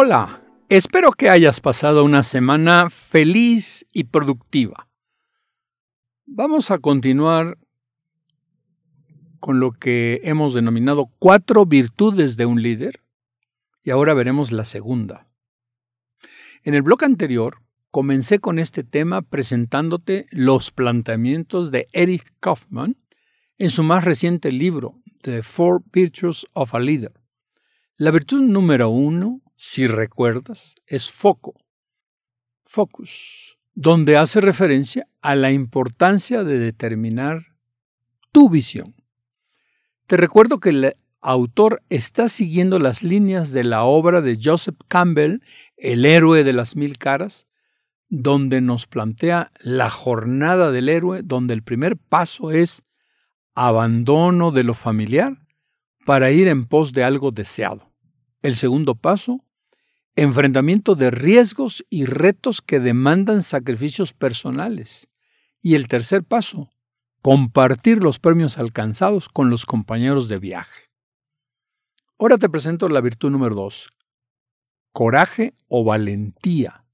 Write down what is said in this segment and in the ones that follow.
Hola, espero que hayas pasado una semana feliz y productiva. Vamos a continuar con lo que hemos denominado cuatro virtudes de un líder y ahora veremos la segunda. En el blog anterior comencé con este tema presentándote los planteamientos de Eric Kaufman en su más reciente libro, The Four Virtues of a Leader. La virtud número uno, si recuerdas, es foco, focus, donde hace referencia a la importancia de determinar tu visión. Te recuerdo que el autor está siguiendo las líneas de la obra de Joseph Campbell, El héroe de las mil caras, donde nos plantea la jornada del héroe, donde el primer paso es abandono de lo familiar para ir en pos de algo deseado. El segundo paso, enfrentamiento de riesgos y retos que demandan sacrificios personales. Y el tercer paso, compartir los premios alcanzados con los compañeros de viaje. Ahora te presento la virtud número dos, coraje o valentía.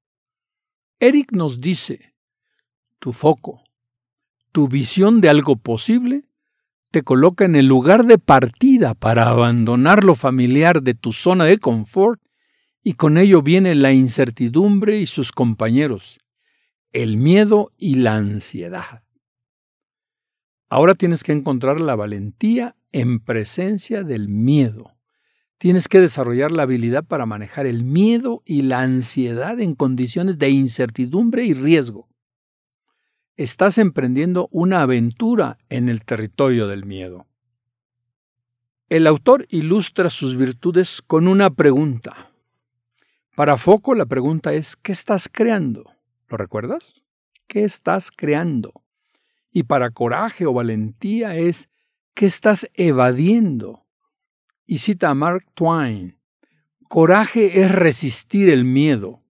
Eric nos dice, tu foco, tu visión de algo posible te coloca en el lugar de partida para abandonar lo familiar de tu zona de confort y con ello viene la incertidumbre y sus compañeros, el miedo y la ansiedad. Ahora tienes que encontrar la valentía en presencia del miedo. Tienes que desarrollar la habilidad para manejar el miedo y la ansiedad en condiciones de incertidumbre y riesgo. Estás emprendiendo una aventura en el territorio del miedo. El autor ilustra sus virtudes con una pregunta. Para Foco la pregunta es, ¿qué estás creando? ¿Lo recuerdas? ¿Qué estás creando? Y para Coraje o Valentía es, ¿qué estás evadiendo? y cita a Mark Twain. Coraje es resistir el miedo,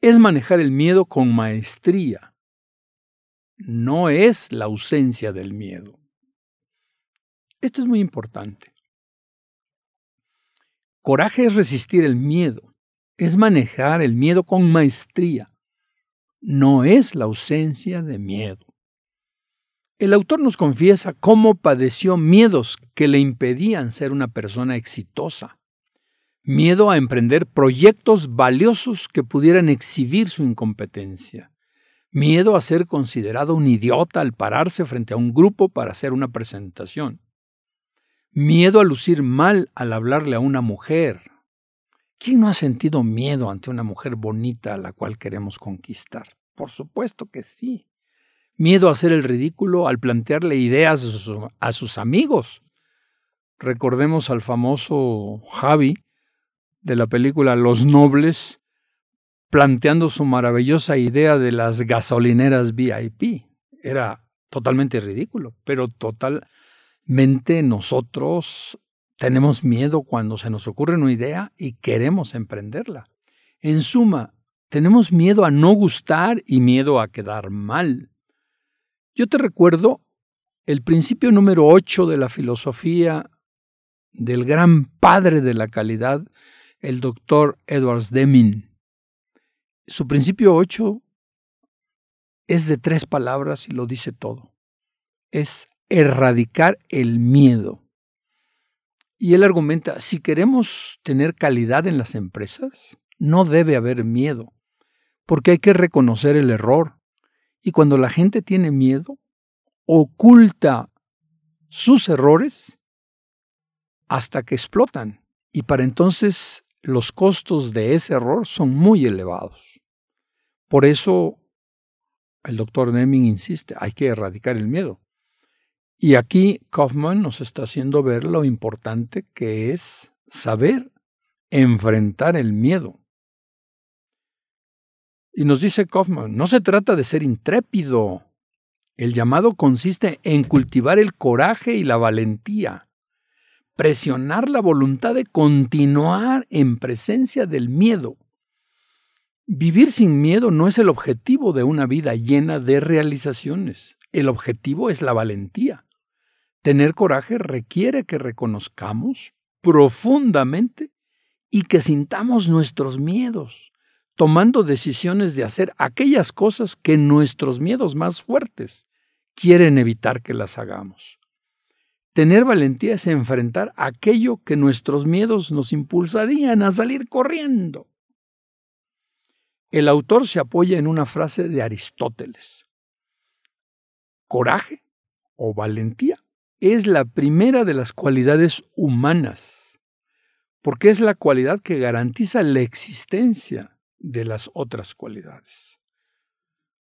es manejar el miedo con maestría, no es la ausencia del miedo. Esto es muy importante. Coraje es resistir el miedo, es manejar el miedo con maestría, no es la ausencia de miedo. El autor nos confiesa cómo padeció miedos que le impedían ser una persona exitosa. Miedo a emprender proyectos valiosos que pudieran exhibir su incompetencia. Miedo a ser considerado un idiota al pararse frente a un grupo para hacer una presentación. Miedo a lucir mal al hablarle a una mujer. ¿Quién no ha sentido miedo ante una mujer bonita a la cual queremos conquistar? Por supuesto que sí miedo a hacer el ridículo al plantearle ideas a sus, amigos. Recordemos al famoso Javi de la película Los Nobles, planteando su maravillosa idea de las gasolineras VIP. Era totalmente ridículo, pero totalmente nosotros tenemos miedo cuando se nos ocurre una idea y queremos emprenderla. En suma, tenemos miedo a no gustar y miedo a quedar mal. Yo te recuerdo el principio número 8 de la filosofía del gran padre de la calidad, el doctor Edwards Deming. Su principio 8 es de tres palabras y lo dice todo. Es erradicar el miedo. Y él argumenta, si queremos tener calidad en las empresas, no debe haber miedo, porque hay que reconocer el error, y cuando la gente tiene miedo, oculta sus errores hasta que explotan. Y para entonces los costos de ese error son muy elevados. Por eso el doctor Deming insiste, hay que erradicar el miedo. Y aquí Kaufman nos está haciendo ver lo importante que es saber enfrentar el miedo. Y nos dice Kaufman, no se trata de ser intrépido. El llamado consiste en cultivar el coraje y la valentía, presionar la voluntad de continuar en presencia del miedo. Vivir sin miedo no es el objetivo de una vida llena de realizaciones. El objetivo es la valentía. Tener coraje requiere que reconozcamos profundamente y que sintamos nuestros miedos, tomando decisiones de hacer aquellas cosas que nuestros miedos más fuertes quieren evitar que las hagamos. Tener valentía es enfrentar aquello que nuestros miedos nos impulsarían a salir corriendo. El autor se apoya en una frase de Aristóteles. Coraje o valentía es la primera de las cualidades humanas, porque es la cualidad que garantiza la existencia de las otras cualidades.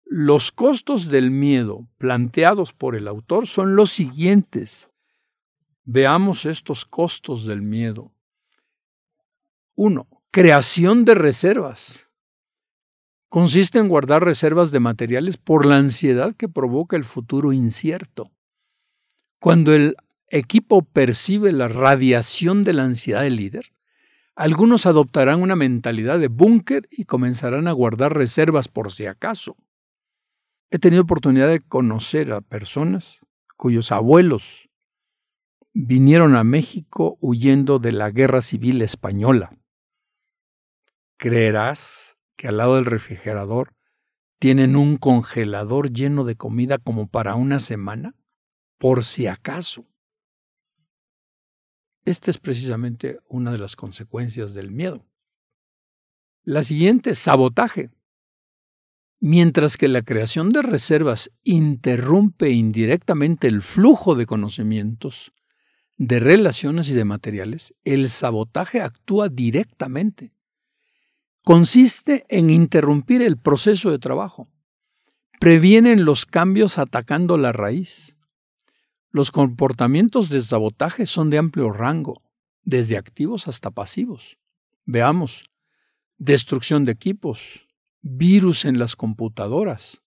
Los costos del miedo planteados por el autor son los siguientes. Veamos estos costos del miedo. Uno, creación de reservas. Consiste en guardar reservas de materiales por la ansiedad que provoca el futuro incierto. Cuando el equipo percibe la radiación de la ansiedad del líder, algunos adoptarán una mentalidad de búnker y comenzarán a guardar reservas por si acaso. He tenido oportunidad de conocer a personas cuyos abuelos vinieron a México huyendo de la guerra civil española. ¿Creerás que al lado del refrigerador tienen un congelador lleno de comida como para una semana? Por si acaso. Esta es precisamente una de las consecuencias del miedo. La siguiente, sabotaje. Mientras que la creación de reservas interrumpe indirectamente el flujo de conocimientos, de relaciones y de materiales, el sabotaje actúa directamente. Consiste en interrumpir el proceso de trabajo. Previenen los cambios atacando la raíz. Los comportamientos de sabotaje son de amplio rango, desde activos hasta pasivos. Veamos, destrucción de equipos, virus en las computadoras,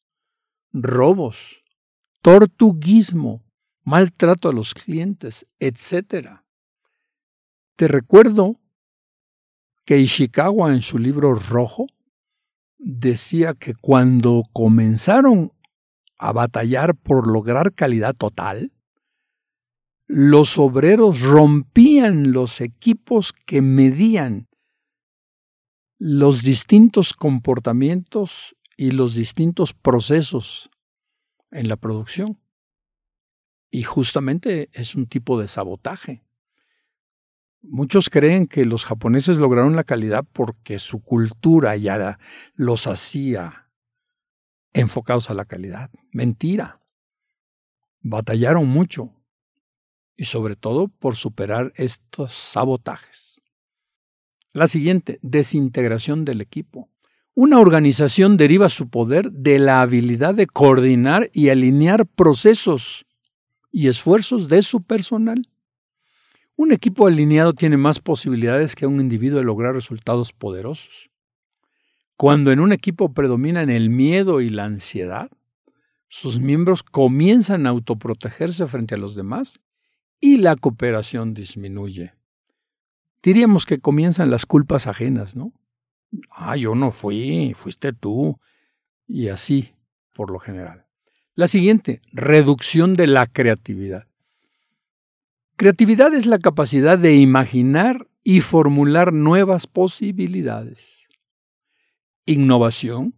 robos, tortuguismo, maltrato a los clientes, etc. Te recuerdo que Ishikawa en su libro Rojo decía que cuando comenzaron a batallar por lograr calidad total, los obreros rompían los equipos que medían los distintos comportamientos y los distintos procesos en la producción. Y justamente es un tipo de sabotaje. Muchos creen que los japoneses lograron la calidad porque su cultura ya los hacía enfocados a la calidad. Mentira. Batallaron mucho y sobre todo por superar estos sabotajes. La siguiente, desintegración del equipo. Una organización deriva su poder de la habilidad de coordinar y alinear procesos y esfuerzos de su personal. Un equipo alineado tiene más posibilidades que un individuo de lograr resultados poderosos. Cuando en un equipo predominan el miedo y la ansiedad, sus miembros comienzan a autoprotegerse frente a los demás y la cooperación disminuye. Diríamos que comienzan las culpas ajenas, ¿no? Ah, yo no fui, fuiste tú. Y así, por lo general. La siguiente, reducción de la creatividad. Creatividad es la capacidad de imaginar y formular nuevas posibilidades. Innovación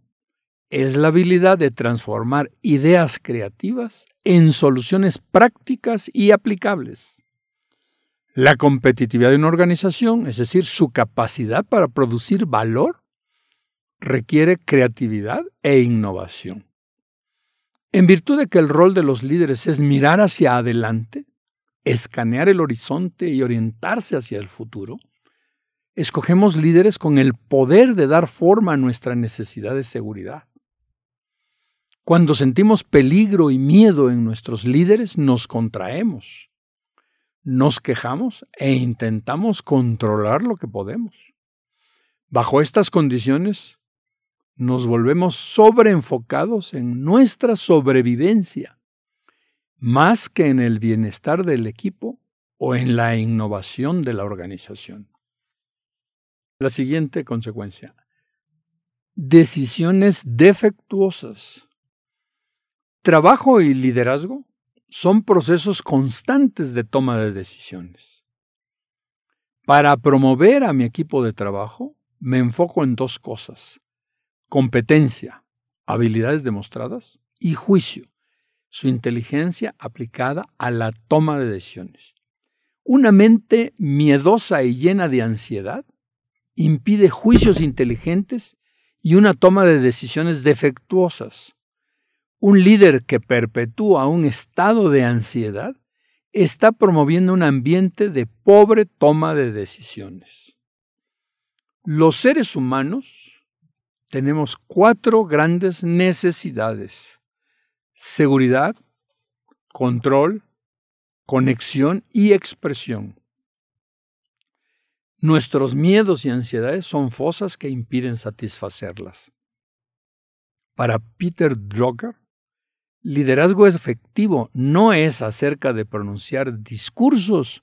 es la habilidad de transformar ideas creativas en soluciones prácticas y aplicables. La competitividad de una organización, es decir, su capacidad para producir valor, requiere creatividad e innovación. En virtud de que el rol de los líderes es mirar hacia adelante, escanear el horizonte y orientarse hacia el futuro, escogemos líderes con el poder de dar forma a nuestra necesidad de seguridad. Cuando sentimos peligro y miedo en nuestros líderes, nos contraemos, nos quejamos e intentamos controlar lo que podemos. Bajo estas condiciones, nos volvemos sobreenfocados en nuestra sobrevivencia, más que en el bienestar del equipo o en la innovación de la organización. La siguiente consecuencia. Decisiones defectuosas. Trabajo y liderazgo son procesos constantes de toma de decisiones. Para promover a mi equipo de trabajo, me enfoco en dos cosas. Competencia, habilidades demostradas, y juicio, su inteligencia aplicada a la toma de decisiones. Una mente miedosa y llena de ansiedad impide juicios inteligentes y una toma de decisiones defectuosas. Un líder que perpetúa un estado de ansiedad está promoviendo un ambiente de pobre toma de decisiones. Los seres humanos tenemos cuatro grandes necesidades. Seguridad, control, conexión y expresión. Nuestros miedos y ansiedades son fosas que impiden satisfacerlas. Para Peter Drucker, liderazgo efectivo no es acerca de pronunciar discursos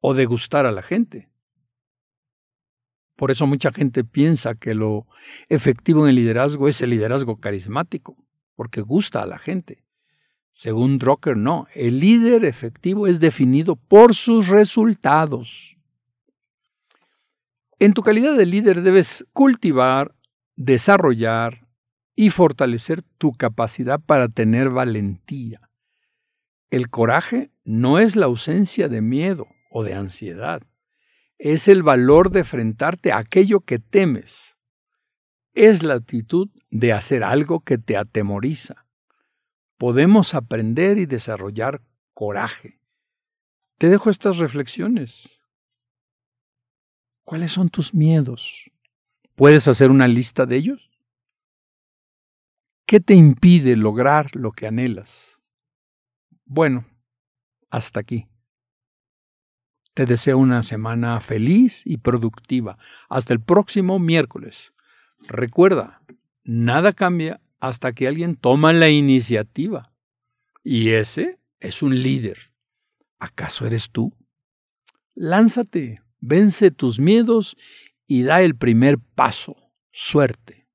o de gustar a la gente. Por eso mucha gente piensa que lo efectivo en el liderazgo es el liderazgo carismático, porque gusta a la gente. Según Drucker, no. El líder efectivo es definido por sus resultados. En tu calidad de líder debes cultivar, desarrollar y fortalecer tu capacidad para tener valentía. El coraje no es la ausencia de miedo o de ansiedad, es el valor de enfrentarte a aquello que temes. Es la actitud de hacer algo que te atemoriza. Podemos aprender y desarrollar coraje. Te dejo estas reflexiones. ¿Cuáles son tus miedos? ¿Puedes hacer una lista de ellos? ¿Qué te impide lograr lo que anhelas? Bueno, hasta aquí. Te deseo una semana feliz y productiva. Hasta el próximo miércoles. Recuerda, nada cambia hasta que alguien toma la iniciativa. Y ese es un líder. ¿Acaso eres tú? Lánzate, Vence tus miedos y da el primer paso. Suerte.